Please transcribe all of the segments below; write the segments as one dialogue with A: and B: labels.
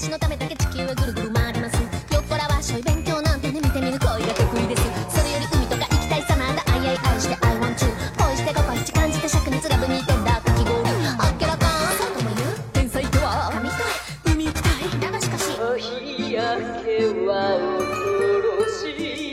A: 私のためだけ地球はぐるぐる回りますよっこらはしょい勉強なんてね見てみる恋が得意ですそれより海とか行きたいさなんだあいあい愛して I want you 恋してここ一感じて灼熱がぶにてんだかき氷あっけらかんそうとも言う天才とは神は海行きたいだがしかし
B: 日焼けは恐ろし
A: い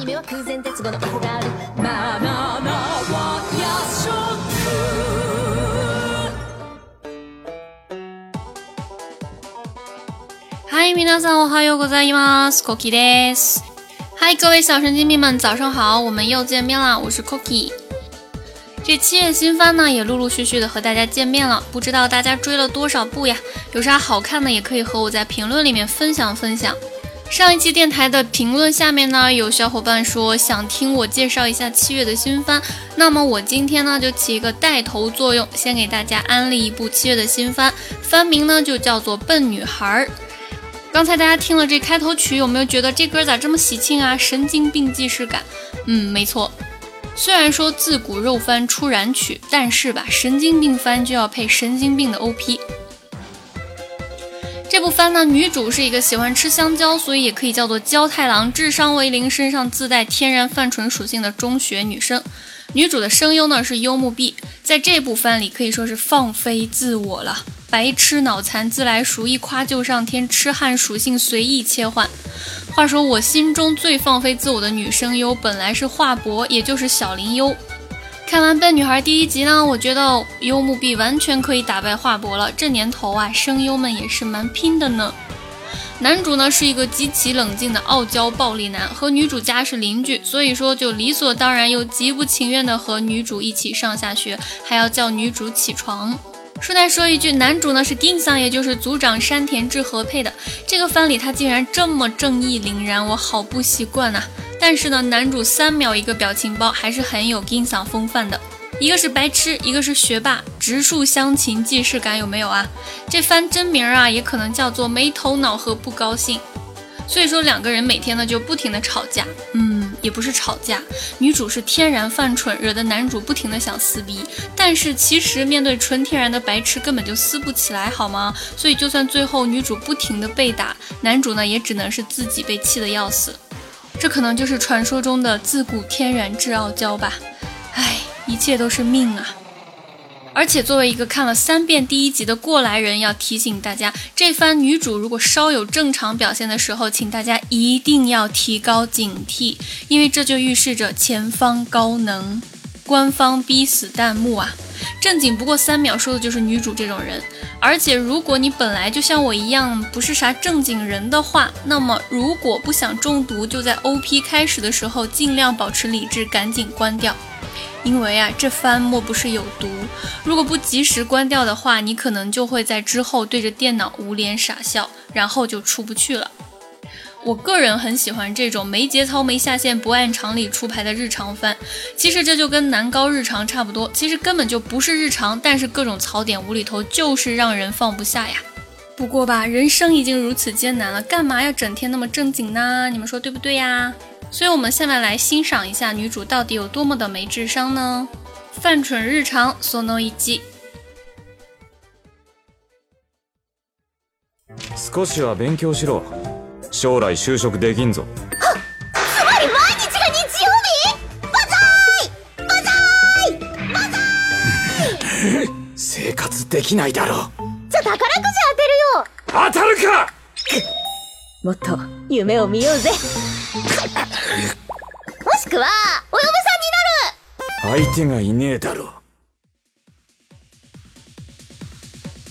A: 衝撃アニメは空前絶後の F があるなあなあなあは夜食
C: 嗨，皆さんおはようございます，Cookie です。嗨，各位小神经病们，早上好，我们又见面啦，我是 Cookie。这七月新番呢，也陆陆续续的和大家见面了，不知道大家追了多少部呀？有啥好看的，也可以和我在评论里面分享分享。 上一期电台的评论下面呢，有小伙伴说想听我介绍一下七月的新番，那么我今天呢就起一个带头作用，先给大家安利一部七月的新番，番名呢就叫做《笨女孩》。刚才大家听了这开头曲，有没有觉得这歌咋这么喜庆啊？神经病既视感。嗯，没错。虽然说自古肉番出燃曲，但是吧，神经病番就要配神经病的 OP。这部番呢，女主是一个喜欢吃香蕉，所以也可以叫做蕉太狼，智商为零，身上自带天然泛纯属性的中学女生。女主的声优呢是幽木碧，在这部番里可以说是放飞自我了，白痴脑残自来熟，一夸就上天，痴汉属性随意切换。话说我心中最放飞自我的女声优本来是华博，也就是小林优。看完《笨女孩》第一集呢，我觉得幽木碧完全可以打败华博了。这年头啊，声优们也是蛮拼的呢。男主呢是一个极其冷静的傲娇暴力男，和女主家是邻居，所以说就理所当然又极不情愿的和女主一起上下学，还要叫女主起床。顺带说一句，男主呢是丁桑，也就是组长山田智和配的。这个番里他竟然这么正义凛然，我好不习惯呐。但是呢，男主三秒一个表情包，还是很有 Gin 嗓风范的。一个是白痴，一个是学霸，直树香琴，既视感有没有啊？这番真名啊，也可能叫做没头脑和不高兴。所以说两个人每天呢就不停的吵架，嗯，也不是吵架，女主是天然犯蠢，惹得男主不停的想撕逼。但是其实面对纯天然的白痴，根本就撕不起来，好吗？所以就算最后女主不停的被打，男主呢也只能是自己被气得要死。这可能就是传说中的自古天然之傲娇吧，唉，一切都是命啊！而且作为一个看了三遍第一集的过来人，要提醒大家，这番女主如果稍有正常表现的时候，请大家一定要提高警惕，因为这就预示着前方高能，官方逼死弹幕啊！正经不过三秒，说的就是女主这种人。而且，如果你本来就像我一样不是啥正经人的话，那么如果不想中毒，就在 O P 开始的时候尽量保持理智，赶紧关掉。因为啊，这番莫不是有毒？如果不及时关掉的话，你可能就会在之后对着电脑捂脸傻笑，然后就出不去了。我个人很喜欢这种没节操、没下限、不按常理出牌的日常番。其实这就跟南高日常差不多，其实根本就不是日常，但是各种槽点无厘头就是让人放不下呀。不过吧，人生已经如此艰难了，干嘛要整天那么正经呢？你们说对不对呀？所以，我们下面来欣赏一下女主到底有多么的没智商呢？犯蠢日常その1。
D: 少しは勉強しろ 将来就職できんぞはつまり
A: 毎日が日曜日バザーイバザーイバザーイ
D: 生活できないだろう
A: じゃ宝くじ当てるよ
D: 当たるか
B: もっと夢を見ようぜ
A: もしくはお嫁さんになる
D: 相手がいねえだろう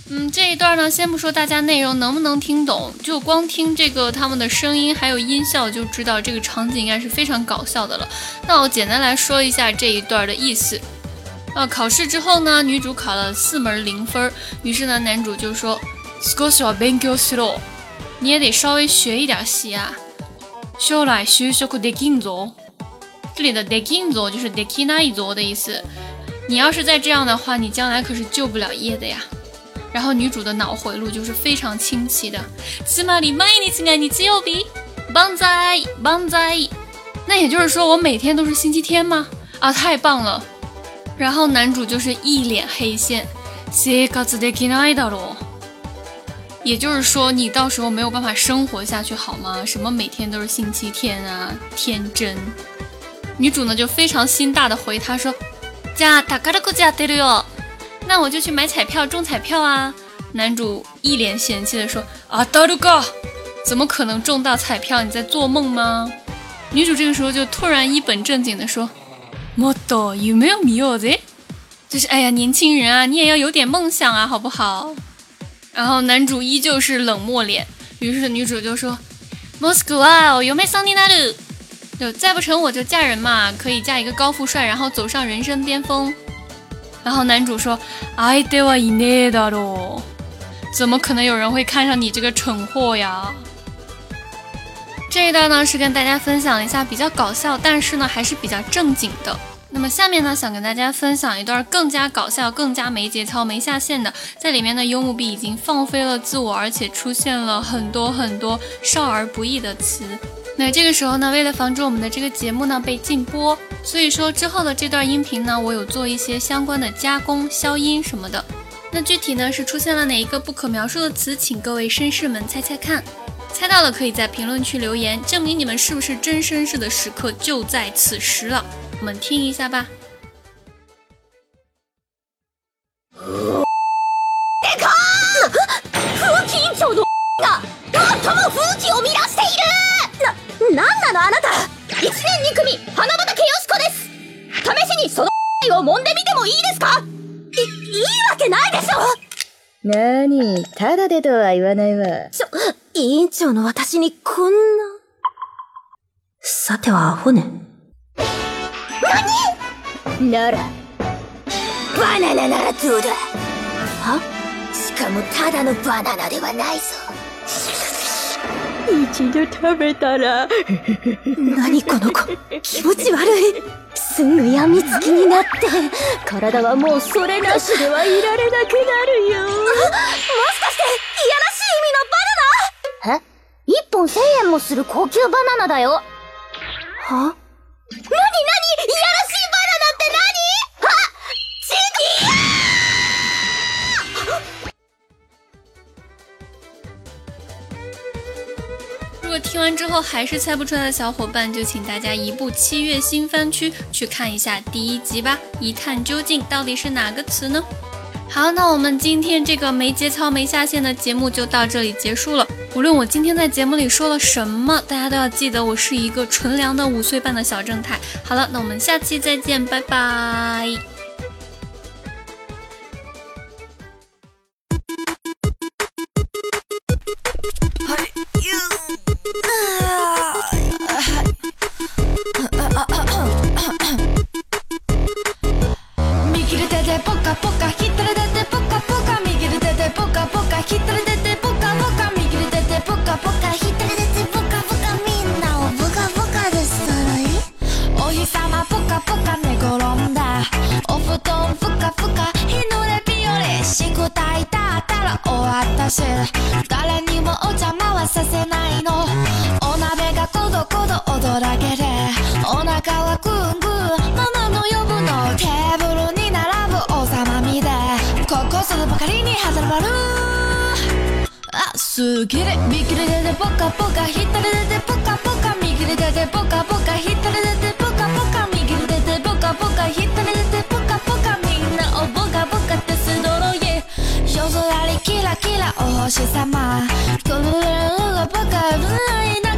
C: 嗯，这一段呢，先不说大家内容能不能听懂，就光听这个他们的声音还有音效，就知道这个场景应该是非常搞笑的了。那我简单来说一下这一段的意思。呃，考试之后呢，女主考了四门零分，于是呢，男主就说少しは勉強しろ。 你也得稍微学一点习啊。将来就職できんぞ。这里的できんぞ就是できないぞ的意思。你要是再这样的话，你将来可是就不了业的呀。 然后女主的脑回路就是非常清晰的。つまり毎日が日曜日。棒哉棒哉。那也就是说我每天都是星期天吗？啊，太棒了。然后男主就是一脸黑线。生活できないだろう。也就是说，你到时候没有办法生活下去，好吗？什么每天都是星期天啊，天真。女主呢就非常心大的回他说：“じゃあ宝くじ当てるよ。” 那我就去买彩票中彩票啊。男主一脸嫌弃的说：“啊，当るか？怎么可能中到彩票？你在做梦吗？”女主这个时候就突然一本正经的说：“もっと夢を見ようぜ。”就是哎呀，年轻人啊，你也要有点梦想啊，好不好？然后男主依旧是冷漠脸，于是女主就说：“Moscow 啊，有没桑尼那鲁？就再不成我就嫁人嘛，可以嫁一个高富帅，然后走上人生巅峰。” 然后男主说：“哎，对哇，一内的咯，怎么可能有人会看上你这个蠢货呀？”这一段呢是跟大家分享一下比较搞笑，但是呢还是比较正经的。那么下面呢想跟大家分享一段更加搞笑、更加没节操、没下限的。在里面呢，幽木碧已经放飞了自我，而且出现了很多很多少儿不宜的词。那这个时候呢，为了防止我们的这个节目呢被禁播。所以说之后的这段音频呢，我有做一些相关的加工、消音什么的。那具体呢是出现了哪一个不可描述的词，请各位绅士们猜猜看。猜到了可以在评论区留言，证明你们是不是真绅士的时刻就在此时了。我们听一下吧。
A: 見てもいいですかい、いいわけないでしょ
E: なに、ただでとは言わないわ。
A: ちょ、委員長の私にこんな。さてはアホね。なになら、バナナならどうだはしかもただのバナナではないぞ。
E: 一度食べたら。
A: 何この子、気持ち悪い。すぐやみつきになって体はもうそれなしではいられなくなるよもしかしていやらしい意味のバナナえ一本1000円もする高級バナナだよは
C: 后还是猜不出来的小伙伴，就请大家移步七月新番区去看一下第一集吧，一探究竟到底是哪个词呢？好，那我们今天这个没节操、没下线的节目就到这里结束了。无论我今天在节目里说了什么，大家都要记得我是一个纯良的五岁半的小正太。好了，那我们下期再见，拜拜。
F: かぽか寝転んだお布団ふかふか日の出日和しくたいたったら終わったし誰にもお邪魔はさせないのお鍋がコドコド踊らげてお腹はグングーママの呼ぶのテーブルに並ぶおざまみでここそのばかりに始まるあすげえ右ででぽかぽか左ででぽかぽか右ででぽかぽか左でぼか浸れてぽかぽかみんなをぼかぼかってすどろい夜空にキラキラお星様くるるるがぼか危ないな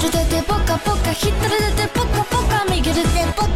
F: 「ぽでぽポカポカ左でてポカ
A: ポカ右で
F: てポカ